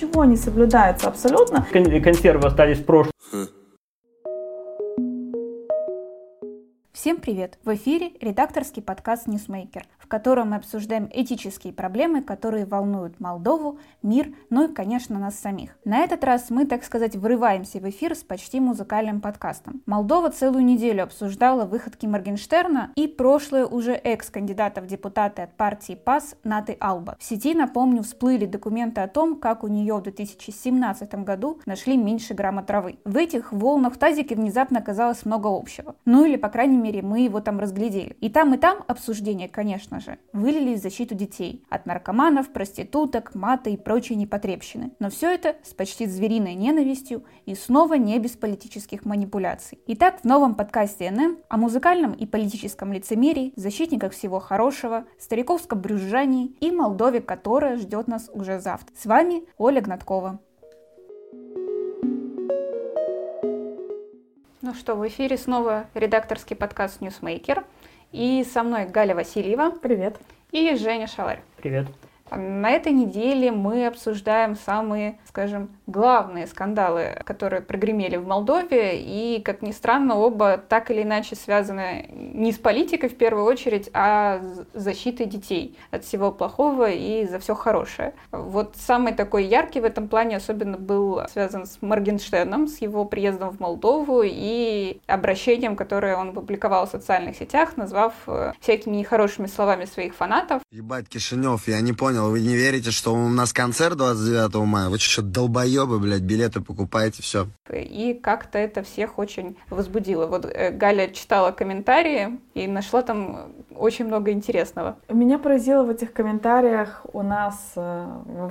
ничего не соблюдается абсолютно. Кон- консервы остались в прошлом. Всем привет! В эфире редакторский подкаст «NewsMaker», котором мы обсуждаем этические проблемы, которые волнуют Молдову, мир, ну и, конечно, нас самих. На этот раз мы, так сказать, врываемся в эфир с почти музыкальным подкастом. Молдова целую неделю обсуждала выходки Моргенштерна и прошлое уже экс-кандидата в депутаты от партии ПАС Наты Алба. В сети, напомню, всплыли документы о том, как у нее в 2017 году нашли меньше грамма травы. В этих волнах в тазике внезапно оказалось много общего. Ну или, по крайней мере, мы его там разглядели. И там, и там обсуждения, конечно же, вылили в защиту детей. От наркоманов, проституток, мата и прочей непотребщины. Но все это с почти звериной ненавистью и снова не без политических манипуляций. Итак, в новом подкасте НМ о музыкальном и политическом лицемерии, защитниках всего хорошего, стариковском брюзжании и Молдове, которая ждет нас уже завтра. С вами Оля Гнаткова. Ну что, в эфире снова редакторский подкаст «NewsMaker». И со мной Галя Васильева. Привет. И Женя Шаларь. Привет. На этой неделе мы обсуждаем самые, скажем, главные скандалы, которые прогремели в Молдове, и, как ни странно, оба так или иначе связаны не с политикой в первую очередь, а с защитой детей от всего плохого и за все хорошее. Вот самый такой яркий в этом плане особенно был связан с Моргенштерном, с его приездом в Молдову и обращением, которое он публиковал в социальных сетях, назвав э, всякими нехорошими словами своих фанатов. Ебать, Кишинев, я не понял, вы не верите, что у нас концерт 29 мая? Вы что, долбоебы, блядь, билеты покупаете, все. И как-то это всех очень возбудило. Вот э, Галя читала комментарии и нашла там очень много интересного. Меня поразило в этих комментариях у нас э,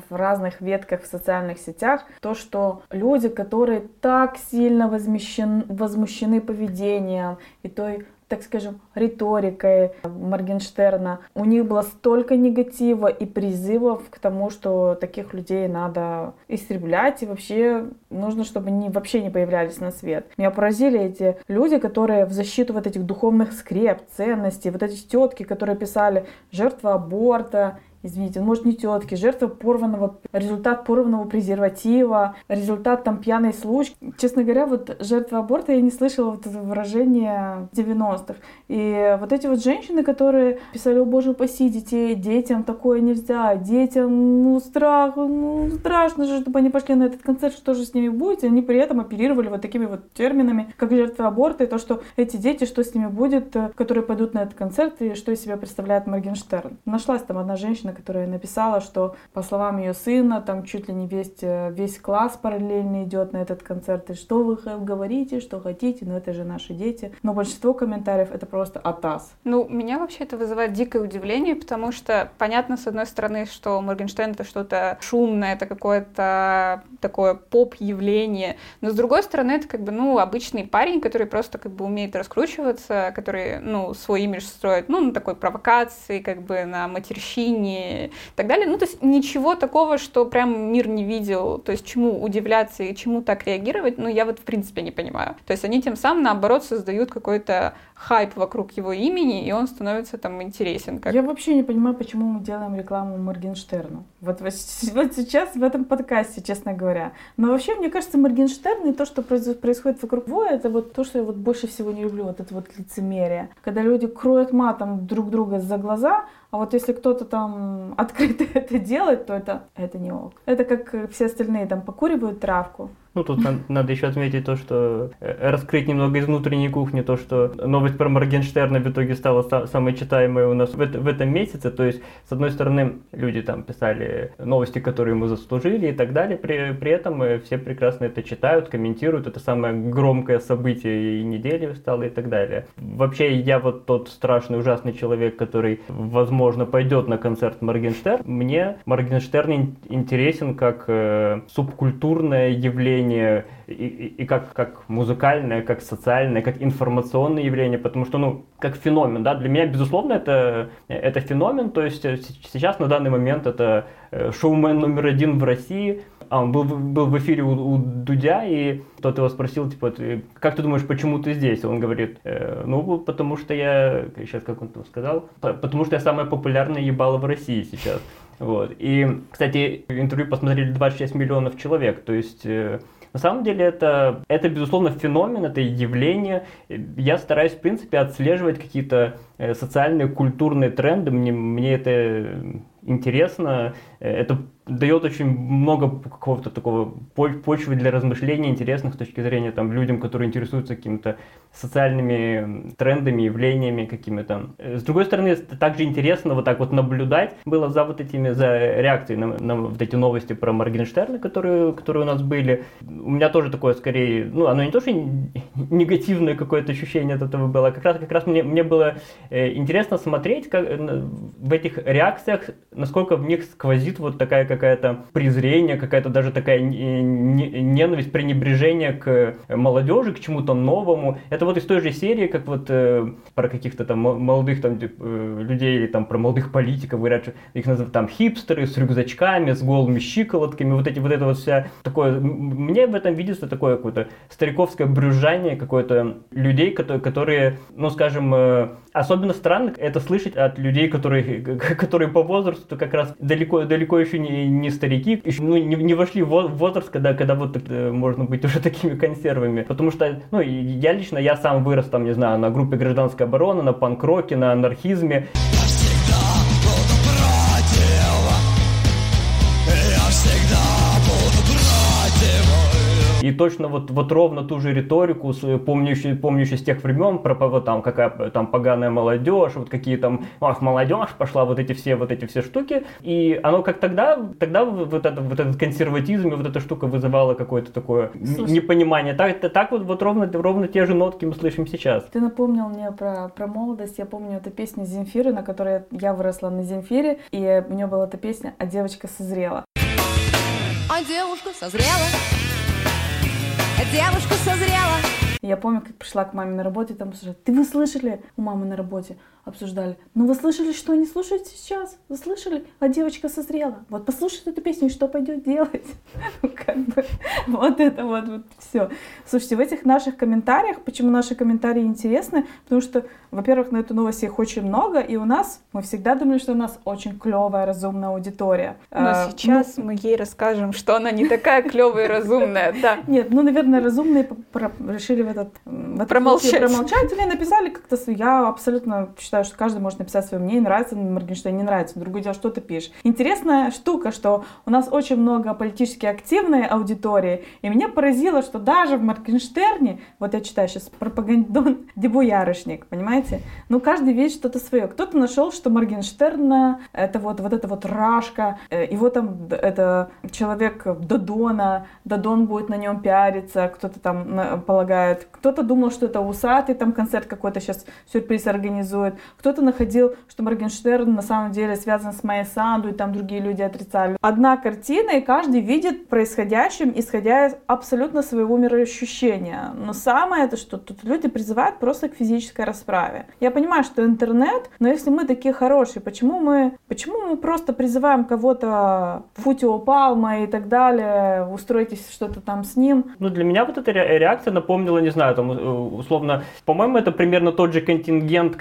в разных ветках в социальных сетях то, что люди, которые так сильно возмущены поведением и той так скажем, риторикой Моргенштерна. У них было столько негатива и призывов к тому, что таких людей надо истреблять, и вообще нужно, чтобы они вообще не появлялись на свет. Меня поразили эти люди, которые в защиту вот этих духовных скреп, ценностей, вот эти тетки, которые писали «жертва аборта», извините, может не тетки, жертва порванного, результат порванного презерватива, результат там пьяной случки. Честно говоря, вот жертва аборта я не слышала вот это выражение 90-х. И вот эти вот женщины, которые писали, о боже, упаси детей, детям такое нельзя, детям, ну, страх, ну, страшно же, чтобы они пошли на этот концерт, что же с ними будет, и они при этом оперировали вот такими вот терминами, как жертва аборта, и то, что эти дети, что с ними будет, которые пойдут на этот концерт, и что из себя представляет Моргенштерн. Нашлась там одна женщина, женщина, которая написала, что по словам ее сына, там чуть ли не весь, э, весь класс параллельно идет на этот концерт, и что вы говорите, что хотите, но это же наши дети. Но большинство комментариев это просто атас. Ну, меня вообще это вызывает дикое удивление, потому что понятно, с одной стороны, что Моргенштерн это что-то шумное, это какое-то такое поп-явление, но с другой стороны, это как бы, ну, обычный парень, который просто как бы умеет раскручиваться, который, ну, свой имидж строит, ну, на такой провокации, как бы на матерщине, и так далее. Ну, то есть ничего такого, что прям мир не видел, то есть чему удивляться и чему так реагировать, ну, я вот в принципе не понимаю. То есть они тем самым, наоборот, создают какой-то хайп вокруг его имени, и он становится там интересен. Как... Я вообще не понимаю, почему мы делаем рекламу Моргенштерну. Вот, вот сейчас в этом подкасте, честно говоря. Но вообще, мне кажется, Моргенштерн и то, что происходит вокруг него, это вот то, что я вот больше всего не люблю, вот это вот лицемерие. Когда люди кроют матом друг друга за глаза, а вот если кто-то там открыто это делает, то это, это не ок. Это как все остальные там покуривают травку, ну, тут надо, еще отметить то, что э, раскрыть немного из внутренней кухни, то, что новость про Моргенштерна в итоге стала самой читаемой у нас в, в этом месяце. То есть, с одной стороны, люди там писали новости, которые ему заслужили и так далее. При, при этом э, все прекрасно это читают, комментируют. Это самое громкое событие и недели стало и так далее. Вообще, я вот тот страшный, ужасный человек, который, возможно, пойдет на концерт Моргенштерн. Мне Моргенштерн интересен как э, субкультурное явление явление и, и, и как, как музыкальное, как социальное, как информационное явление, потому что, ну, как феномен, да, для меня, безусловно, это, это феномен, то есть э, сейчас на данный момент это э, шоумен номер один в России, а он был, был в эфире у, у Дудя, и тот его спросил, типа, как ты думаешь, почему ты здесь? Он говорит, э, ну, потому что я, сейчас как он там сказал, потому что я самая популярная ебала в России сейчас. Вот. И, кстати, интервью посмотрели 26 миллионов человек, то есть э, на самом деле это, это безусловно, феномен, это явление. Я стараюсь, в принципе, отслеживать какие-то э, социальные, культурные тренды. Мне, мне это интересно. Э, это дает очень много какого-то такого почвы для размышлений интересных с точки зрения там, людям, которые интересуются какими-то социальными трендами, явлениями какими-то. С другой стороны, также интересно вот так вот наблюдать было за вот этими, за реакцией на, на вот эти новости про Моргенштерна, которые, которые у нас были. У меня тоже такое скорее, ну, оно не то, что негативное какое-то ощущение от этого было, а как раз, как раз мне, мне было э, интересно смотреть как, в этих реакциях, насколько в них сквозит вот такая как какая-то презрение, какая-то даже такая ненависть, пренебрежение к молодежи, к чему-то новому. Это вот из той же серии, как вот э, про каких-то там молодых там э, людей или там про молодых политиков, говорят, их называют там хипстеры с рюкзачками, с голыми щиколотками, вот эти вот это вот вся такое, мне в этом видится такое какое-то стариковское брюзжание какое-то людей, которые, которые, ну скажем, э, особенно странно это слышать от людей, которые, которые по возрасту как раз далеко, далеко еще не, не старики, еще ну, не, не вошли в возраст, когда, когда вот э, можно быть уже такими консервами. Потому что, ну, я лично, я сам вырос там, не знаю, на группе гражданской обороны, на панк-роке, на анархизме. И точно вот, вот ровно ту же риторику, помнящую, помнящую с тех времен, про вот там какая там поганая молодежь, вот какие там, ах, молодежь пошла, вот эти все, вот эти все штуки. И оно как тогда, тогда вот, это, вот этот консерватизм и вот эта штука вызывала какое-то такое Слушай, непонимание. Так, так вот, вот ровно, ровно те же нотки мы слышим сейчас. Ты напомнил мне про, про молодость. Я помню эту песню Земфиры, на которой я выросла на Земфире, и у нее была эта песня «А девочка созрела». А девушка созрела, девушка созрела. Я помню, как пришла к маме на работе, там обсуждали, ты вы слышали у мамы на работе? Обсуждали. Ну вы слышали, что они слушают сейчас? Вы слышали? А девочка созрела. Вот послушайте эту песню, и что пойдет делать? Ну, как бы, вот это вот, вот все. Слушайте, в этих наших комментариях, почему наши комментарии интересны? Потому что, во-первых, на эту новость их очень много, и у нас, мы всегда думали, что у нас очень клевая, разумная аудитория. Но а, сейчас ну, мы ей расскажем, что она не такая клевая и разумная. Да. Нет, ну, наверное, разумные решили в этот, в этот промолчать. промолчать или написали как-то, я абсолютно считаю, что каждый может написать свое мнение, нравится Моргенштерн, не нравится. Другое дело, что ты пишешь. Интересная штука, что у нас очень много политически активной аудитории, и меня поразило, что даже в Моргенштерне, вот я читаю сейчас пропагандон дебуярышник, понимаете? Ну, каждый видит что-то свое. Кто-то нашел, что Моргенштерн это вот, вот это вот рашка, э, его там это человек Додона, Додон будет на нем пиариться, кто-то там полагает. Кто-то думал, что это усатый там концерт какой-то сейчас сюрприз организует. Кто-то находил, что Моргенштерн на самом деле связан с Майей Санду, и там другие люди отрицали. Одна картина, и каждый видит происходящим, исходя из абсолютно своего мироощущения. Но самое это, что тут люди призывают просто к физической расправе. Я понимаю, что интернет, но если мы такие хорошие, почему мы, почему мы просто призываем кого-то футио палма и так далее, устройтесь что-то там с ним? Ну, для меня вот эта реакция напомнила, не знаю, там, э, условно, по-моему, это примерно тот же контингент,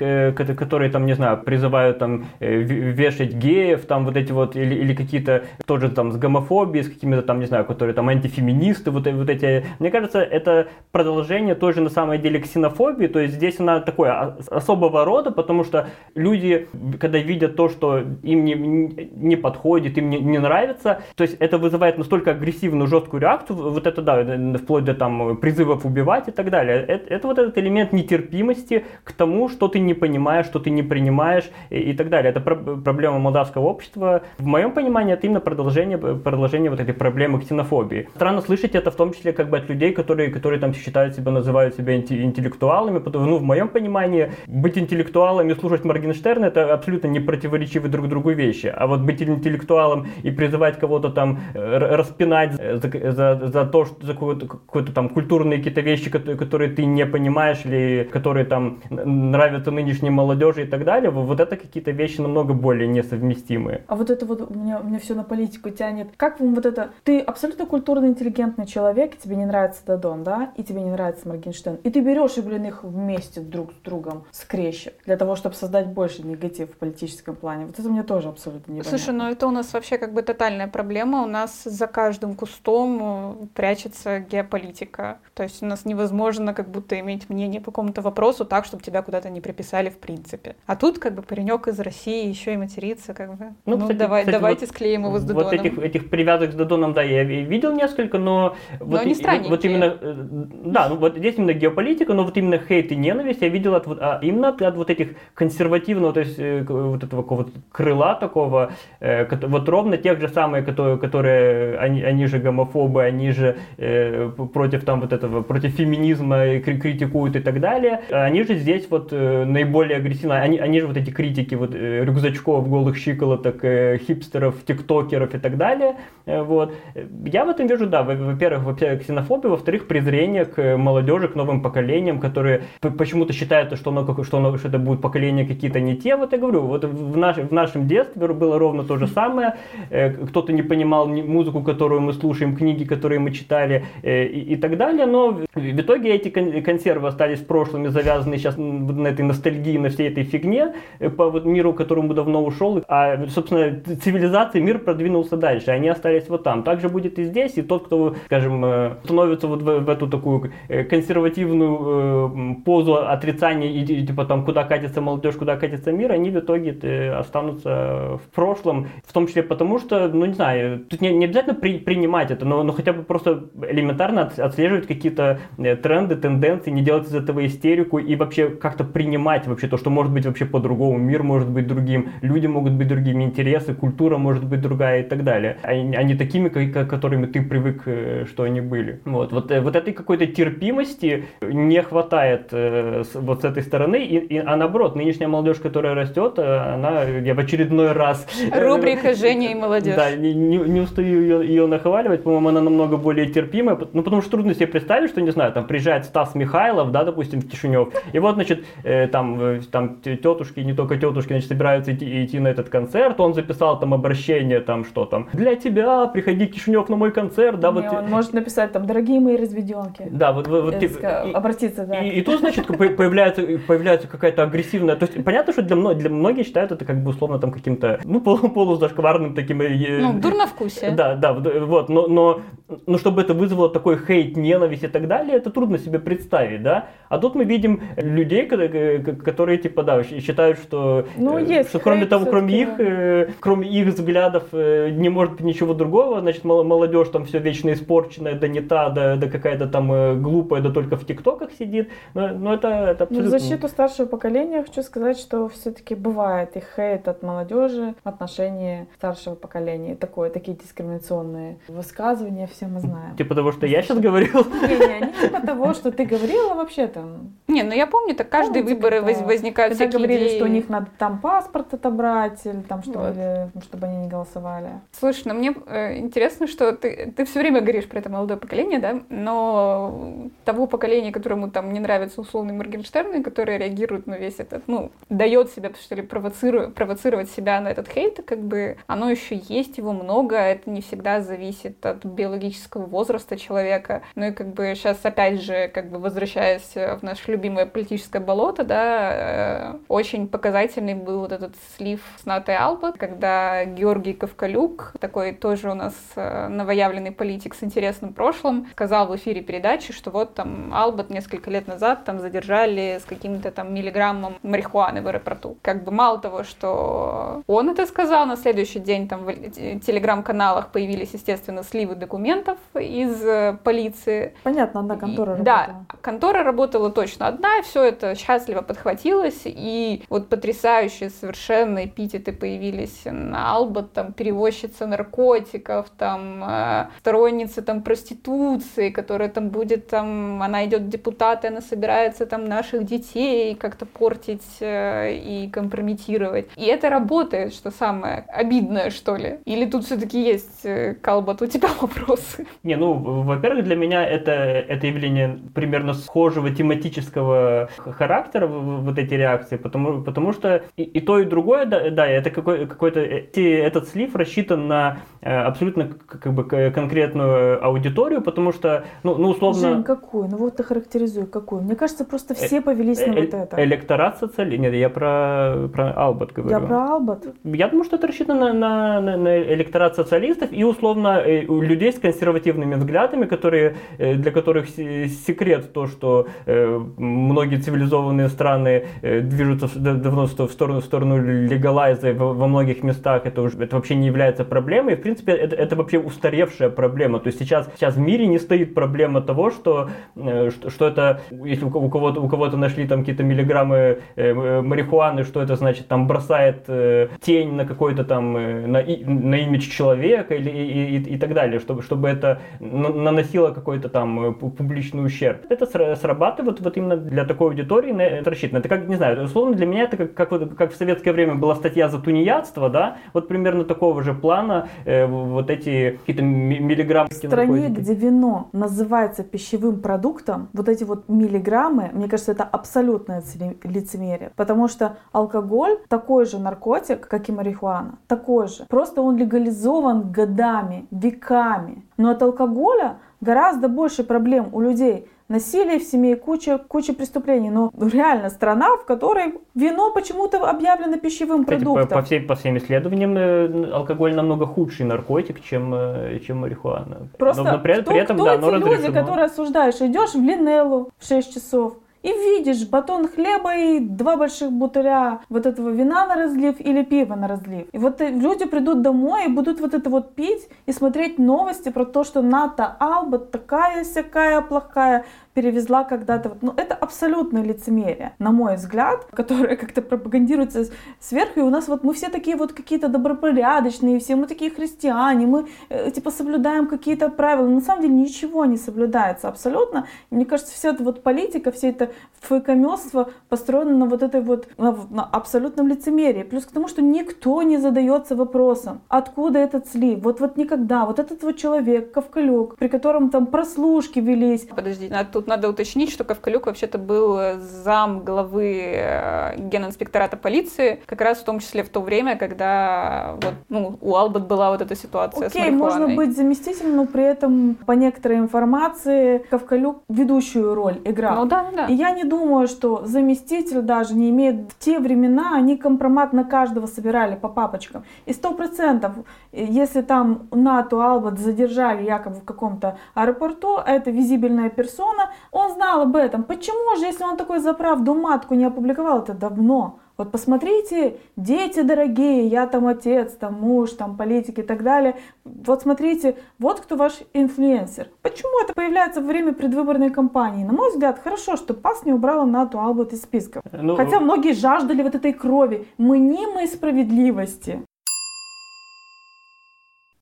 э, которые там, не знаю, призывают там э, вешать геев, там вот эти вот, или, или какие-то тоже там с гомофобией, с какими-то там, не знаю, которые там антифеминисты, вот, вот эти. Мне кажется, это продолжение тоже на самом деле ксенофобии, то есть здесь она такое особого рода, потому что люди, когда видят то, что им не, не подходит, им не, не нравится, то есть это вызывает настолько агрессивную, жесткую реакцию, вот это да, вплоть до там призывов убивать и так далее. Это, это вот этот элемент нетерпимости к тому, что ты не понимаешь, что ты не принимаешь и, и так далее. Это про- проблема молдавского общества. В моем понимании это именно продолжение, продолжение вот этой проблемы ксенофобии. Странно слышать это в том числе как бы от людей, которые, которые там считают себя, называют себя интеллектуалами. Потому, ну, в моем понимании, быть интеллектуалом и слушать Моргенштерна это абсолютно не противоречивые друг другу вещи. А вот быть интеллектуалом и призывать кого-то там распинать за, за, за то, что за какое-то, какое-то там культурные какие-то вещи, которые ты не понимаешь или которые там нравятся нынешней молодежи и так далее, вот это какие-то вещи намного более несовместимые. А вот это вот у меня, у меня все на политику тянет. Как вам вот это? Ты абсолютно культурно интеллигентный человек, тебе не нравится Дадон, да, и тебе не нравится Моргенштерн, и ты берешь и, блин, их вместе друг с другом скрещиваешь для того, чтобы создать больше негатив в политическом плане. Вот это мне тоже абсолютно не Слушай, ну это у нас вообще как бы тотальная проблема. У нас за каждым кустом э, прячется геополитика. То есть у нас невозможно как будто иметь мнение по какому-то вопросу так, чтобы тебя куда-то не приписали в принципе. А тут как бы паренек из России еще и матерится, как бы. Ну, ну кстати, давай, кстати, давайте вот, склеим его с Додоном. Вот этих, этих привязок с Додоном, да, я видел несколько, но... Но вот, они странненькие. Вот именно, э, да, ну вот здесь именно геополитика, но вот именно хейт и ненависть я видел от, а именно от, от вот этих консервативного, то есть э, вот этого вот крыла такого, э, вот ровно тех же самые, которые, которые они, они же гомофобы, они же э, против там вот этого, против феминизма критикуют и так далее, они же здесь вот наиболее агрессивно, они, они же вот эти критики вот рюкзачков, голых щиколоток, хипстеров, тиктокеров и так далее, вот. Я в этом вижу, да, во-первых, во-первых, ксенофобию, во-вторых, презрение к молодежи, к новым поколениям, которые почему-то считают, что оно, что, оно, что это будет поколение какие-то не те. Вот я говорю, вот в, наш, в нашем детстве было ровно то же самое. Э, кто-то не понимал музыку, которую мы слушаем, книги, которые мы читали э, и, и так далее. Но в итоге эти консервы остались в прошлом и завязаны сейчас на этой ностальгии, на всей этой фигне э, по вот миру, которому давно ушел. А, собственно, цивилизация, мир продвинулся дальше, они остались вот там. Также будет и здесь, и тот, кто, скажем, становится вот в, в эту такую консервативную позу отрицания и, и типа там куда катится молодежь, куда катится мир, они в итоге э, останутся в прошлом, в том числе потому, что, ну не знаю, тут не, не обязательно при, принимать это, но, но хотя бы просто элементарно от, отслеживать какие-то э, тренды, тенденции, не делать из этого истерику и вообще как-то принимать вообще то, что может быть вообще по-другому, мир может быть другим, люди могут быть другими, интересы, культура может быть другая и так далее, а, а не такими, как, которыми ты привык, э, что они были. Вот, вот, вот этой какой-то терпимости не хватает э, с, вот с этой стороны, и, и, а наоборот, нынешняя молодежь, которая растет, э, она, я в очередной раз... Э, Рубрика «Женя и молодежь». Да, не, не, не устаю ее, ее нахваливать, по-моему, она намного более терпимая, ну, потому что трудно себе представить, что, не знаю, там приезжает Стас Михайлов, да, допустим, в Кишинев, и вот, значит, э, там, э, там тетушки, не только тетушки, значит, собираются идти, идти на этот концерт, он записал там обращение, там, что там, для тебя, приходи Кишинев на мой концерт, да, не, вот... он может написать там, дорогие мои разведенки. Да, вот, вот, вот типа, обратиться, да. И, и тут, значит, появляется, появляется какая-то агрессивная, то есть понятно, что для, для многих считают это как бы условно там каким-то, ну, полу полузашкварным таким... Э, ну, дурновкусие. Да, да, вот, но, но, но чтобы это вызвало такой хейт, ненависть и так далее, это трудно себе представить, да? А тут мы видим людей, которые, типа, да, считают, что, ну, э, есть что кроме того, кроме их, э, кроме их взглядов не может быть ничего другого, значит, молодежь там все вечно испорченная, да не та, да, да какая-то там глупая, да только в ТикТоках сидит, но, но это, это абсолютно... Ну, в защиту старшего поколения хочу сказать, что все-таки бывает и хейт от молодежи в отношении старшего поколения. Такое, такие дискриминационные высказывания все мы знаем. Типа того, что я сейчас говорил? Не-не, не типа того, что ты говорила вообще там. Не, ну я помню, так каждые выборы возникают всякие говорили, что у них надо там паспорт отобрать, или там, чтобы, чтобы они не голосовали. Слушай, ну мне э, интересно, что ты, ты все время говоришь про это молодое поколение, да, но того поколения, которому там не нравится условный Моргенштерн, которые реагируют на весь этот, ну, дает себя, что ли, провоцирует, провоцировать себя на этот хейт, как бы оно еще есть, его много, это не всегда зависит от биологического возраста человека. Ну и как бы сейчас опять же, как бы возвращаясь в наше любимое политическое болото, да, очень показательный был вот этот слив с Натой Албат, когда Георгий Ковкалюк, такой тоже у нас э, новоявленный политик с интересным прошлым, сказал в эфире передачи, что вот там Албат несколько лет назад там задержали с каким-то там миллиграммом марихуаны в аэропорту. Как бы мало того, что он это сказал, на следующий день там в телеграм-каналах появились, естественно, сливы документов из э, полиции. Понятно, одна контора и, работала. Да, контора работала точно одна, все это счастливо подхватилось, и вот потрясающие совершенно эпитеты появились на Албат, там, перевозчица наркотиков, там, э, сторонница там проституции, которая там будет, там, она идет в депутаты, она собирается там наших детей как-то портить э, и компрометировать. И это работает, что самое обидное, что ли? Или тут все-таки есть, э, Калбат, у тебя вопросы? Не, ну, во-первых, для меня это, это явление примерно схожего тематического характера вот эти реакции, потому, потому что и, и то, и другое, да, да это какой, какой-то, этот слив рассчитан на э, абсолютно как бы конкретную аудиторию, потому что, ну, ну условно... Жень, какую? Ну вот ты характеризуй, какую? Мне кажется, просто все повелись на вот это. Электорат социалист. Нет, я про, про Албат говорю. Я про Албат? Я думаю, что это рассчитано на, на, на электорат социалистов и условно людей с консервативными взглядами, которые, для которых секрет то, что многие цивилизованные страны движутся давно в сторону, в сторону легалайза во многих местах, это, уже, это вообще не является проблемой. В принципе, это, это вообще устаревшая проблема. То есть сейчас, сейчас в мире не стоит проблема того, что, что, что это, если у кого-то, у кого-то нашли там какие-то миллиграммы марихуаны, что это значит, там бросает тень на какой-то там, на, на имидж человека или и, и, и так далее, чтобы, чтобы это наносило какой-то там публичный ущерб. Это срабатывает вот именно для такой аудитории, это рассчитано. Это как, не знаю, условно для меня это как, как, как в советское время была статья за тунеядство, да, вот примерно такого же плана э, вот эти какие-то миллиграммы. В стране, где вино называется пищевым продуктом, вот эти вот миллиграммы, мне кажется, это абсолютное лицемерие, потому что алкоголь такой же наркотик, как и марихуана, такой же, просто он легализован годами, веками, но от алкоголя гораздо больше проблем у людей насилие в семье, куча, куча преступлений. Но реально страна, в которой вино почему-то объявлено пищевым Кстати, продуктом. По, по, всем, по всем исследованиям э, алкоголь намного худший наркотик, чем, э, чем марихуана. Просто но, но при, кто, при этом, кто да, эти люди, которые осуждаешь? Идешь в Линеллу в 6 часов, и видишь батон хлеба и два больших бутыля вот этого вина на разлив или пива на разлив. И вот люди придут домой и будут вот это вот пить и смотреть новости про то, что НАТО Алба такая всякая плохая, перевезла когда-то. Ну, это абсолютное лицемерие, на мой взгляд, которое как-то пропагандируется сверху. И у нас вот мы все такие вот какие-то добропорядочные, все мы такие христиане, мы э, типа соблюдаем какие-то правила. На самом деле ничего не соблюдается абсолютно. Мне кажется, вся эта вот политика, все это фейкомёство построено на вот этой вот на, на абсолютном лицемерии. Плюс к тому, что никто не задается вопросом, откуда этот слив. Вот вот никогда. Вот этот вот человек, Ковкалюк, при котором там прослушки велись. Подожди, тут надо уточнить, что Ковкалюк вообще-то был зам главы э, генинспектората полиции, как раз в том числе в то время, когда вот, ну, у Албат была вот эта ситуация Окей, с можно быть заместителем, но при этом по некоторой информации Ковкалюк ведущую роль играл. Ну да, да. И я не думаю, что заместитель даже не имеет... В те времена они компромат на каждого собирали по папочкам. И сто процентов, если там НАТО Албат задержали якобы в каком-то аэропорту, это визибельная персона, он знал об этом. Почему же, если он такой заправду матку не опубликовал это давно? Вот посмотрите, дети дорогие, я там отец, там муж, там политики и так далее. Вот смотрите, вот кто ваш инфлюенсер. Почему это появляется во время предвыборной кампании? На мой взгляд, хорошо, что ПАС не убрала НАТО Албут из списков. Ну, Хотя многие жаждали вот этой крови, мнимой справедливости.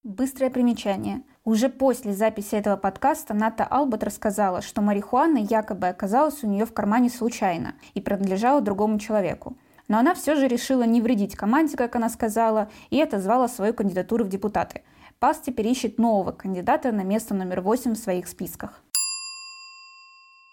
Быстрое примечание. Уже после записи этого подкаста Ната Албат рассказала, что марихуана якобы оказалась у нее в кармане случайно и принадлежала другому человеку. Но она все же решила не вредить команде, как она сказала, и отозвала свою кандидатуру в депутаты. ПАС теперь ищет нового кандидата на место номер 8 в своих списках.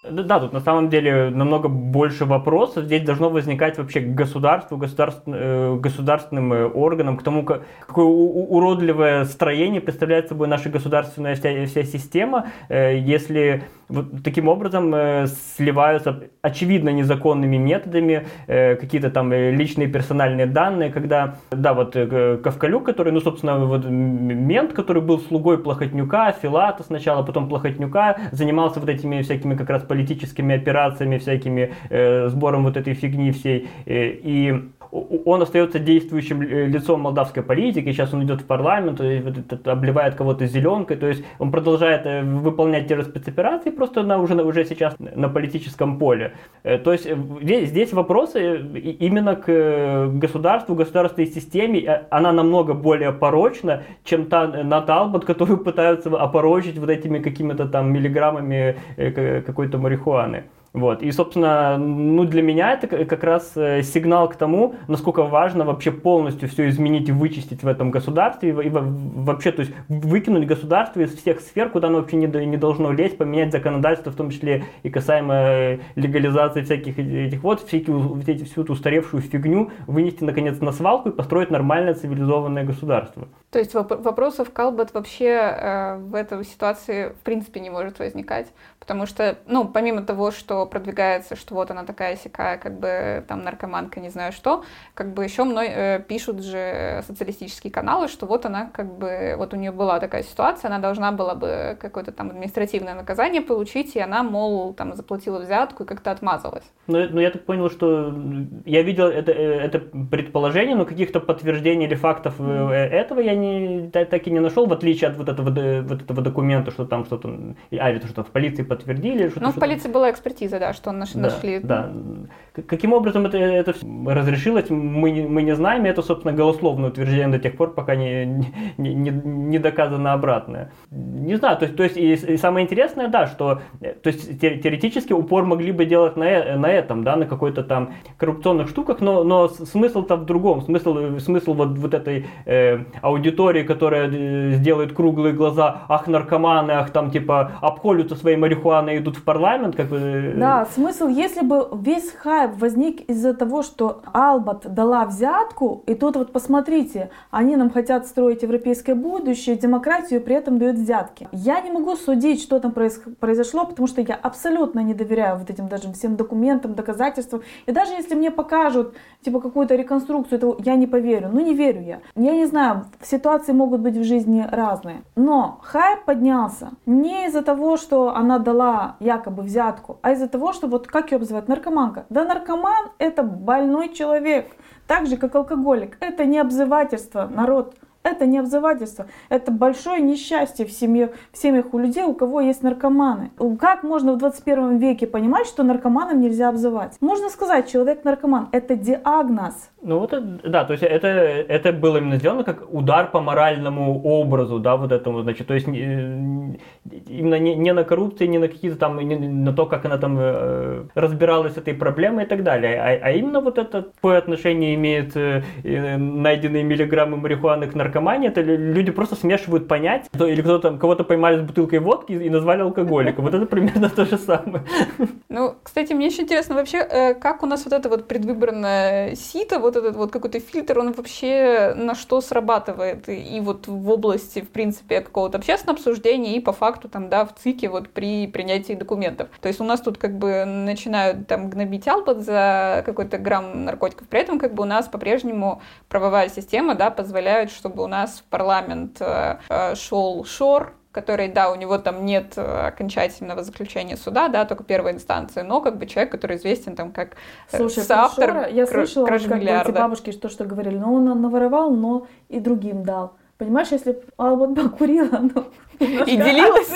Да, тут на самом деле намного больше вопросов. Здесь должно возникать вообще к государству, государств, э, государственным э, органам, к тому, какое уродливое строение представляет собой наша государственная вся, вся система, э, если вот таким образом сливаются очевидно незаконными методами какие-то там личные персональные данные, когда, да, вот Ковкалюк, который, ну, собственно, вот мент, который был слугой Плохотнюка, Филата сначала, потом Плохотнюка, занимался вот этими всякими как раз политическими операциями, всякими э, сбором вот этой фигни всей. Э, и он остается действующим э, лицом молдавской политики, сейчас он идет в парламент, обливает кого-то зеленкой, то есть он продолжает э, выполнять те же спецоперации, просто на, уже, уже сейчас на политическом поле. Э, то есть здесь, здесь вопросы именно к государству, государственной системе, она намного более порочна, чем та Албат, которую пытаются опорочить вот этими какими-то там миллиграммами какой-то марихуаны. Вот. И, собственно, ну, для меня это как раз э, сигнал к тому, насколько важно вообще полностью все изменить и вычистить в этом государстве, и, вообще, то есть выкинуть государство из всех сфер, куда оно вообще не, должно лезть, поменять законодательство, в том числе и касаемо э, легализации всяких этих вот, всякие, всю эту устаревшую фигню вынести, наконец, на свалку и построить нормальное цивилизованное государство. То есть вопросов Калбат вообще э, в этой ситуации в принципе не может возникать, потому что, ну, помимо того, что продвигается, что вот она такая сякая, как бы там наркоманка, не знаю что, как бы еще мной э, пишут же социалистические каналы, что вот она как бы, вот у нее была такая ситуация, она должна была бы какое-то там административное наказание получить, и она, мол, там заплатила взятку и как-то отмазалась. Ну, ну я так понял, что я видел это, э, это предположение, но каких-то подтверждений или фактов mm. этого я не, так и не нашел, в отличие от вот этого, вот этого документа, что там что-то, а, или что в полиции подтвердили. Что ну, в полиции была экспертиза, да, что наш, да, нашли. Да. Каким образом это, это разрешилось, мы, мы не знаем, это, собственно, голословное утверждение до тех пор, пока не, не, не, не доказано обратное. Не знаю, то есть, то есть и, и самое интересное, да, что то есть, теоретически упор могли бы делать на, на этом, да, на какой-то там коррупционных штуках, но, но смысл-то в другом, смысл, смысл вот, вот этой э, аудитории, которая э, сделает круглые глаза, ах, наркоманы, ах, там, типа, обхолются своей марихуаной и идут в парламент, как бы... Да, смысл, если бы весь хайп возник из-за того, что Албат дала взятку, и тут вот посмотрите, они нам хотят строить европейское будущее, демократию, при этом дают взятки. Я не могу судить, что там произошло, потому что я абсолютно не доверяю вот этим даже всем документам, доказательствам. И даже если мне покажут, типа, какую-то реконструкцию этого, я не поверю. Ну, не верю я. Я не знаю, ситуации могут быть в жизни разные. Но хайп поднялся не из-за того, что она дала якобы взятку, а из-за того, что вот как ее обзывают, наркоманка. Да наркоман это больной человек, так же как алкоголик. Это не обзывательство, народ. Это не обзывательство, это большое несчастье в, семье, в семьях у людей, у кого есть наркоманы. Как можно в 21 веке понимать, что наркоманам нельзя обзывать? Можно сказать, человек наркоман, это диагноз. Ну вот, да, то есть это, это было именно сделано как удар по моральному образу, да, вот этому, значит, то есть именно не, не на коррупции, не на какие-то там, не на то, как она там э, разбиралась с этой проблемой и так далее, а, а именно вот это какое отношение имеет э, найденные миллиграммы марихуаны к наркоманам, наркомания, это люди просто смешивают понять, или кто-то кого-то поймали с бутылкой водки и назвали алкоголиком. Вот это примерно то же самое. Ну, кстати, мне еще интересно вообще, э, как у нас вот это вот предвыборное сито, вот этот вот какой-то фильтр, он вообще на что срабатывает? И вот в области, в принципе, какого-то общественного обсуждения и по факту там, да, в ЦИКе вот при принятии документов. То есть у нас тут как бы начинают там гнобить Албат за какой-то грамм наркотиков, при этом как бы у нас по-прежнему правовая система, да, позволяет, чтобы у нас в парламент э, э, шел Шор, который, да, у него там нет э, окончательного заключения суда, да, только первой инстанции, но как бы человек, который известен там как Слушай, соавтор Шора, я слышала, как бы эти бабушки то, что говорили, но он наворовал, но и другим дал. Понимаешь, если Албан покурила, ну, и делилась,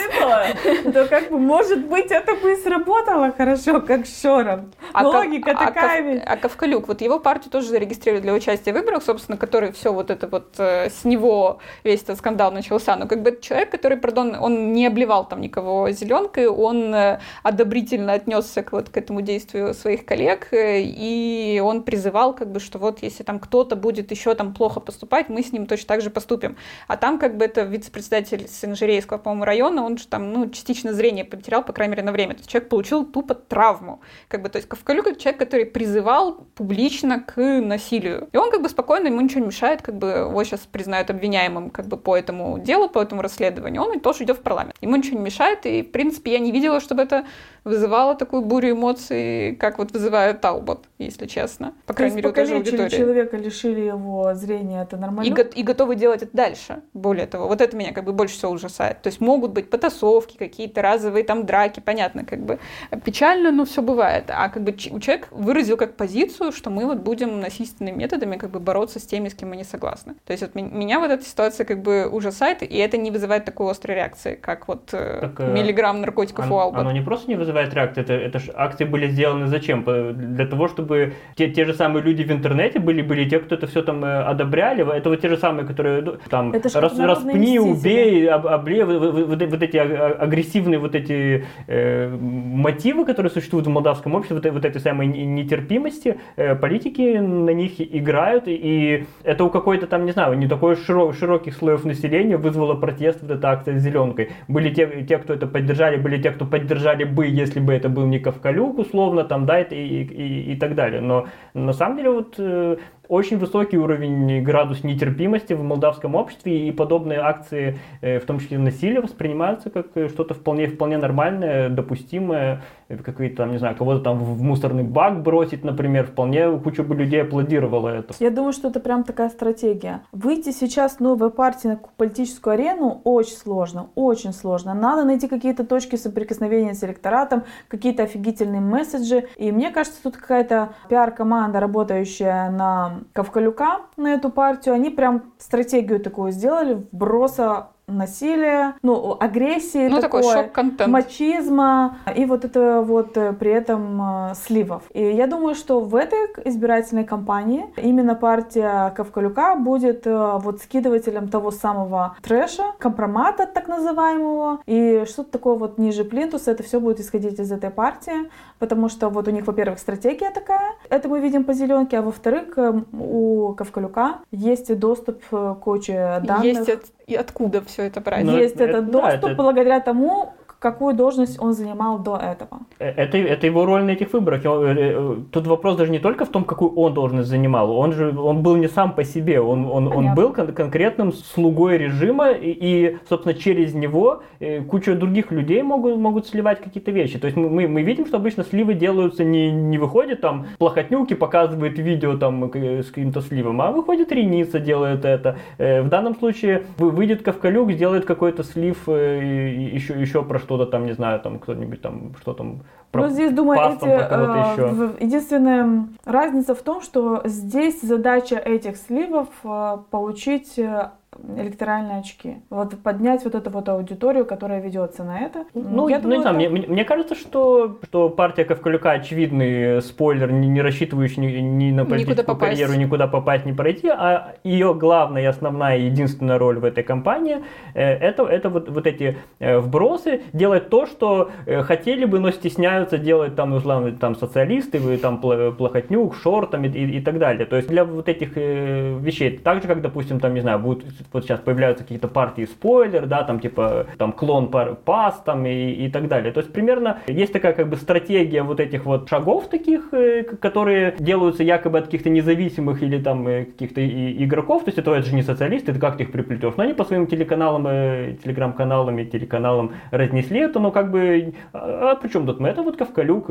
то как бы, может быть, это бы и сработало хорошо, как с Шором. А Логика а, такая. А, Ковкалюк, вот его партию тоже зарегистрировали для участия в выборах, собственно, который все вот это вот э, с него весь этот скандал начался. Но как бы это человек, который, пардон, он не обливал там никого зеленкой, он э, одобрительно отнесся к, вот, к этому действию своих коллег, э, и он призывал, как бы, что вот если там кто-то будет еще там плохо поступать, мы с ним точно так же поступим. А там как бы это вице-председатель СНЖ Ширейского, по-моему, района, он же там, ну, частично зрение потерял, по крайней мере, на время. То есть человек получил тупо травму. Как бы, то есть Ковкалюк как человек, который призывал публично к насилию. И он как бы спокойно, ему ничего не мешает, как бы его сейчас признают обвиняемым как бы по этому делу, по этому расследованию. Он тоже идет в парламент. Ему ничего не мешает, и, в принципе, я не видела, чтобы это вызывало такую бурю эмоций, как вот вызывает Талбот, если честно. По крайней мере, у той же аудитории. человека, лишили его зрения, это нормально? И, и готовы делать это дальше, более того. Вот это меня как бы больше всего ужасает. То есть могут быть потасовки, какие-то разовые там драки, понятно, как бы печально, но все бывает. А как бы человек выразил как позицию, что мы вот будем насильственными методами как бы бороться с теми, с кем мы не согласны. То есть вот меня вот эта ситуация как бы ужасает, и это не вызывает такой острой реакции, как вот э, так, э, миллиграмм наркотиков оно, у Албат. Оно не просто не вызывает реакцию? Это, это ж акции были сделаны зачем? Для того, чтобы те, те же самые люди в интернете были, были те, кто это все там э, одобряли. Это вот те же самые, которые ну, там это рас, распни, убей, об, об, блин, вот, вот, эти агрессивные вот эти э, мотивы, которые существуют в молдавском обществе, вот, вот этой самой нетерпимости, э, политики на них играют, и это у какой-то там, не знаю, не такой широк, широких слоев населения вызвало протест вот эта акция с зеленкой. Были те, те, кто это поддержали, были те, кто поддержали бы, если бы это был не Ковкалюк, условно, там, да, и, и, и, и так далее. Но на самом деле вот э, очень высокий уровень градус нетерпимости в молдавском обществе, и подобные акции, э, в том числе насилия, воспринимаются как э, что-то вполне, вполне нормальное, допустимое, какие-то там, не знаю, кого-то там в мусорный бак бросить, например, вполне куча бы людей аплодировала это. Я думаю, что это прям такая стратегия. Выйти сейчас новой партии на политическую арену очень сложно, очень сложно. Надо найти какие-то точки соприкосновения с электоратом, какие-то офигительные месседжи. И мне кажется, тут какая-то пиар-команда, работающая на Ковкалюка, на эту партию, они прям стратегию такую сделали, вброса насилия, ну, агрессии, ну, такой, такой шок-контент. мачизма и вот это вот э, при этом э, сливов. И я думаю, что в этой избирательной кампании именно партия Ковкалюка будет э, вот скидывателем того самого трэша, компромата так называемого, и что-то такое вот ниже плинтуса, это все будет исходить из этой партии, потому что вот у них, во-первых, стратегия такая, это мы видим по зеленке, а во-вторых, у Ковкалюка есть доступ к куче данных. Есть и откуда все это брать. Но Есть это, этот доступ да, это... благодаря тому, какую должность он занимал до этого. Э, это, это его роль на этих выборах. Э, э, тут вопрос даже не только в том, какую он должность занимал. Он же он был не сам по себе, он, он, он был кон- конкретным слугой режима, и, и, собственно, через него куча других людей могут, могут сливать какие-то вещи. То есть мы, мы видим, что обычно сливы делаются не, не выходит там плохотнюки, показывает видео там с каким-то сливом, а выходит Реница, делает это. В данном случае выйдет Ковкалюк, сделает какой-то слив еще, еще про что-то там, не знаю, там кто-нибудь там, что там, про ну, здесь, думаю, эти, э, единственная разница в том, что здесь задача этих сливов э, получить э, электоральные очки. Вот поднять вот эту вот аудиторию, которая ведется на это. Ну, я ну, думаю, не знаю, это... мне, мне кажется, что, что партия Ковкалюка очевидный спойлер, не, не рассчитывающий ни, ни на политическую карьеру, никуда попасть, не пройти, а ее главная и основная, единственная роль в этой кампании э, это, это вот, вот эти э, вбросы, делать то, что э, хотели бы, но стесняются делать там, условно, там социалисты, вы там плохотнюк, шортами и, и так далее. То есть для вот этих вещей, так же, как, допустим, там, не знаю, будут вот сейчас появляются какие-то партии спойлер, да, там типа там клон пас там и, и так далее. То есть примерно есть такая как бы стратегия вот этих вот шагов таких, э, которые делаются якобы от каких-то независимых или там э, каких-то игроков, то есть это, это же не социалисты, ты как ты их приплетешь? Но они по своим телеканалам, э, телеграм-каналам и телеканалам разнесли это, но как бы, а, а при чем тут мы? Это вот Ковкалюк,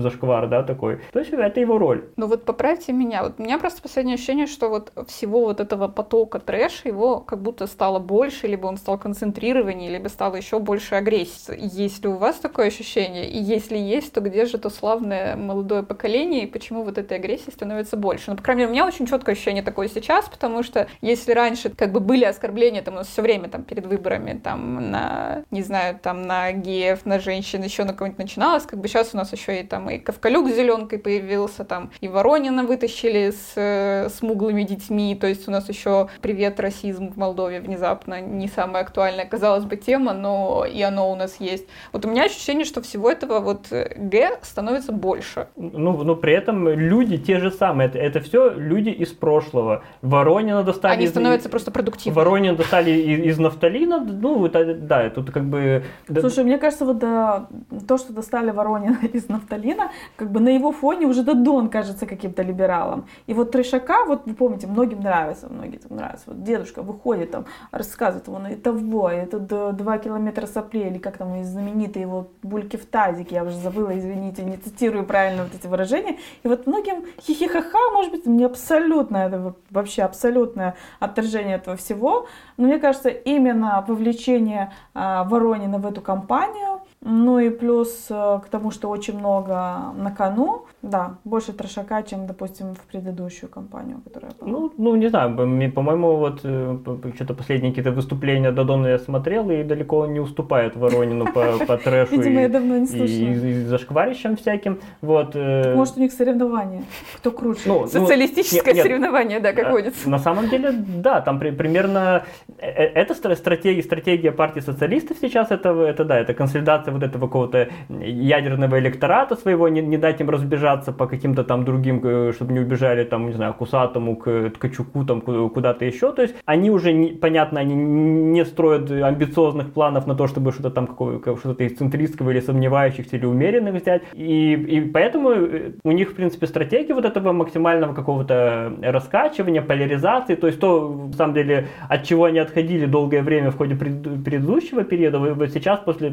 зашквар, да, такой. То есть это его роль. Ну вот поправьте меня, вот у меня просто последнее ощущение, что вот всего вот этого потока трэша, его его как будто стало больше, либо он стал концентрированнее, либо стало еще больше агрессии. Есть ли у вас такое ощущение? И если есть, то где же то славное молодое поколение, и почему вот этой агрессии становится больше? Ну, по крайней мере, у меня очень четкое ощущение такое сейчас, потому что если раньше как бы были оскорбления, там у нас все время там перед выборами, там на, не знаю, там на геев, на женщин, еще на кого-нибудь начиналось, как бы сейчас у нас еще и там и Ковкалюк с зеленкой появился, там и Воронина вытащили с э, смуглыми детьми, то есть у нас еще привет России расизм в Молдове внезапно не самая актуальная, казалось бы, тема, но и оно у нас есть. Вот у меня ощущение, что всего этого вот э, Г становится больше. Ну, но при этом люди те же самые. Это, это все люди из прошлого. Воронина достали... Они из, становятся просто продуктивными. Воронина достали из, из нафталина. Ну, это, да, это как бы... Слушай, мне кажется, вот да, то, что достали Воронина из нафталина, как бы на его фоне уже Дадон кажется каким-то либералом. И вот Трешака, вот вы помните, многим нравится, многим нравится. Вот дедушка выходит там, рассказывает, вон, и того, это два километра соплей, или как там знаменитые его бульки в тазике, я уже забыла, извините, не цитирую правильно вот эти выражения. И вот многим хихихаха, может быть, мне абсолютно, это вообще абсолютное отторжение этого всего, но мне кажется, именно вовлечение а, Воронина в эту кампанию Ну и плюс э, к тому, что очень много на кону, да, больше трошака, чем, допустим, в предыдущую кампанию, которая была. Ну, ну не знаю, по-моему, вот э, что-то последние какие-то выступления Дадона я смотрел, и далеко не уступает Воронину по, по трэшу Видимо, я давно не слушала. И, и зашкварищам всяким. Вот. Э. может, у них соревнования? Кто круче? Ну, ну Социалистическое нет, соревнование, да, как водится. На самом деле, да, там при, примерно... Это стратегия, стратегия партии социалистов сейчас, это, это да, это консолидация вот этого какого-то ядерного электората своего, не, не дать им разбежаться по каким-то там другим, э, чтобы не убежали там, не знаю, Кусатому, к Ткачуку, там куда-то еще. То есть они уже, не, понятно, они не строят амбициозных планов на то, чтобы что-то там, что-то центристского или сомневающихся или умеренных взять. И, и поэтому э, у них, в принципе, стратегия вот этого максимального какого-то раскачивания, поляризации, то есть то, в самом деле, от чего они отходили долгое время в ходе предыдущего периода, вот сейчас, после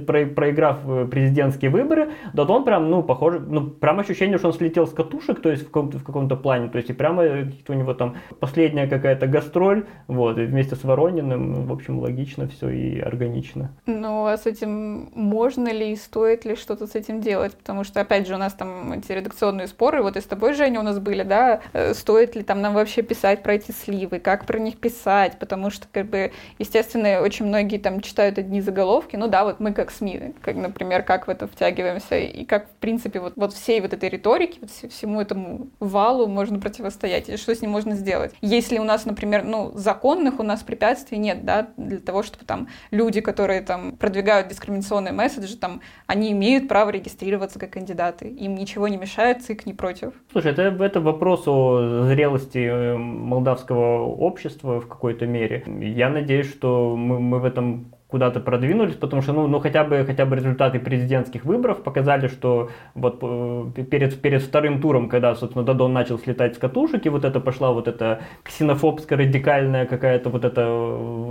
проиграв э, президентские выборы, Дадон прям, ну, похоже, ну, прям ощущение, что он слетел с катушек, то есть в каком-то, в каком-то плане, то есть и прямо у него там последняя какая-то гастроль, вот, и вместе с Ворониным, в общем, логично все и органично. Ну, а с этим можно ли и стоит ли что-то с этим делать? Потому что, опять же, у нас там эти редакционные споры, вот и с тобой, Женя, у нас были, да, э, стоит ли там нам вообще писать про эти сливы, как про них писать, потому что, как бы, естественно, очень многие там читают одни заголовки, ну да, вот мы как СМИ, как, например, как в это втягиваемся, и как, в принципе, вот, вот всей вот этой риторике, вот всему этому валу можно противостоять, и что с ним можно сделать. Если у нас, например, ну, законных у нас препятствий нет, да, для того, чтобы там люди, которые там продвигают дискриминационные месседжи, там, они имеют право регистрироваться как кандидаты, им ничего не мешает, ЦИК не против. Слушай, это, это вопрос о зрелости э, молдавского общества в какой-то мере. Я надеюсь, что мы, мы в этом куда-то продвинулись, потому что, ну, ну хотя бы, хотя бы результаты президентских выборов показали, что вот э, перед, перед вторым туром, когда, собственно, Дадон начал слетать с катушек, и вот это пошла вот эта ксенофобская, радикальная какая-то вот эта,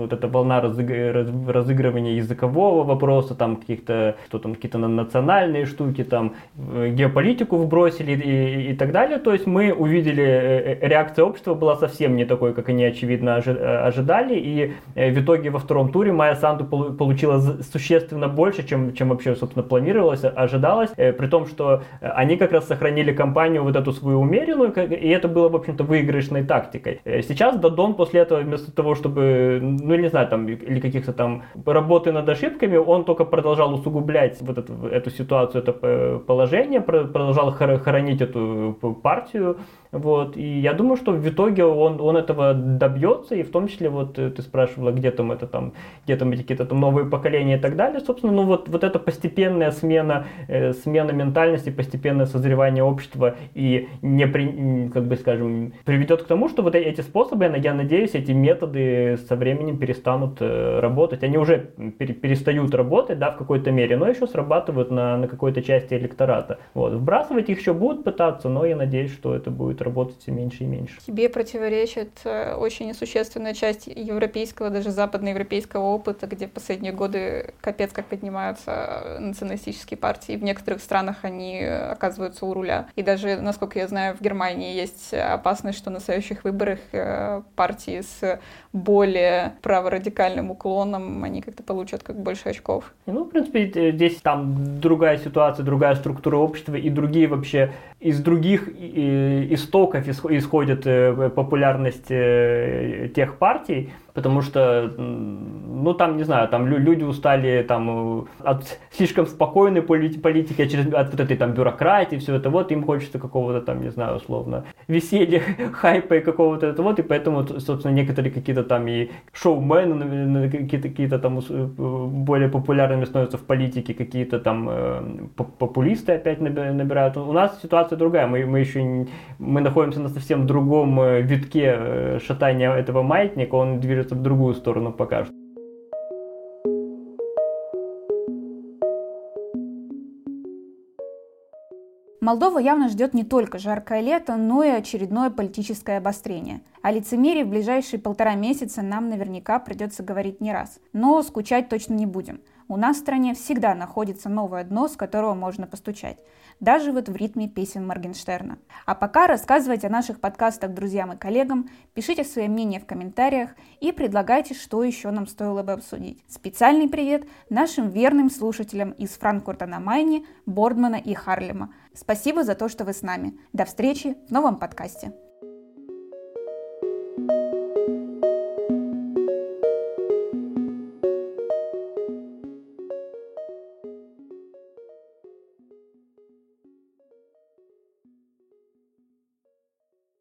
вот эта волна разыг... разыгрывания языкового вопроса, там каких-то, что там, какие-то национальные штуки, там, э, геополитику вбросили и, и так далее, то есть мы увидели, э, реакция общества была совсем не такой, как они, очевидно, ожидали, и в итоге во втором туре Майя Санду получила существенно больше, чем, чем вообще, собственно, планировалось, ожидалось, э, при том, что э, они как раз сохранили компанию вот эту свою умеренную, и это было, в общем-то, выигрышной тактикой. Э, сейчас Дадон после этого, вместо того, чтобы, ну, не знаю, там, или каких-то там работы над ошибками, он только продолжал усугублять вот эту, эту ситуацию, это положение, продолжал хоронить эту партию, вот, и я думаю, что в итоге он, он этого добьется, и в том числе, вот ты спрашивала, где там это там, где там эти какие-то там новые поколения и так далее, собственно, ну вот, вот эта постепенная смена, э, смена ментальности, постепенное созревание общества и не при, как бы скажем, приведет к тому, что вот эти способы, я надеюсь, эти методы со временем перестанут э, работать. Они уже пере, перестают работать, да, в какой-то мере, но еще срабатывают на, на какой-то части электората. Вот. Вбрасывать их еще будут пытаться, но я надеюсь, что это будет работать все меньше и меньше. Тебе противоречит э, очень несущественная часть европейского, даже западноевропейского опыта, где в последние годы капец как поднимаются националистические партии. В некоторых странах они оказываются у руля. И даже, насколько я знаю, в Германии есть опасность, что на следующих выборах э, партии с более праворадикальным уклоном, они как-то получат как больше очков. Ну, в принципе, здесь там другая ситуация, другая структура общества и другие вообще из других истоков исходит э, популярность э, тех партий, потому что, ну там, не знаю, там люди устали там от слишком спокойной политики, а через, от вот этой там бюрократии, все это вот, им хочется какого-то там, не знаю, условно, веселья, хайпа и какого-то это вот, и поэтому, собственно, некоторые какие-то там и шоумены, какие-то какие там э, более популярными становятся в политике, какие-то там э, популисты опять набирают. У нас ситуация другая, мы, мы еще не, мы находимся на совсем другом э, витке шатания этого маятника, он движется движется в другую сторону пока что. Молдова явно ждет не только жаркое лето, но и очередное политическое обострение. О лицемерии в ближайшие полтора месяца нам наверняка придется говорить не раз. Но скучать точно не будем. У нас в стране всегда находится новое дно, с которого можно постучать. Даже вот в ритме песен Моргенштерна. А пока рассказывайте о наших подкастах друзьям и коллегам, пишите свои мнения в комментариях и предлагайте, что еще нам стоило бы обсудить. Специальный привет нашим верным слушателям из Франкфурта на Майне, Бордмана и Харлема. Спасибо за то, что вы с нами. До встречи в новом подкасте.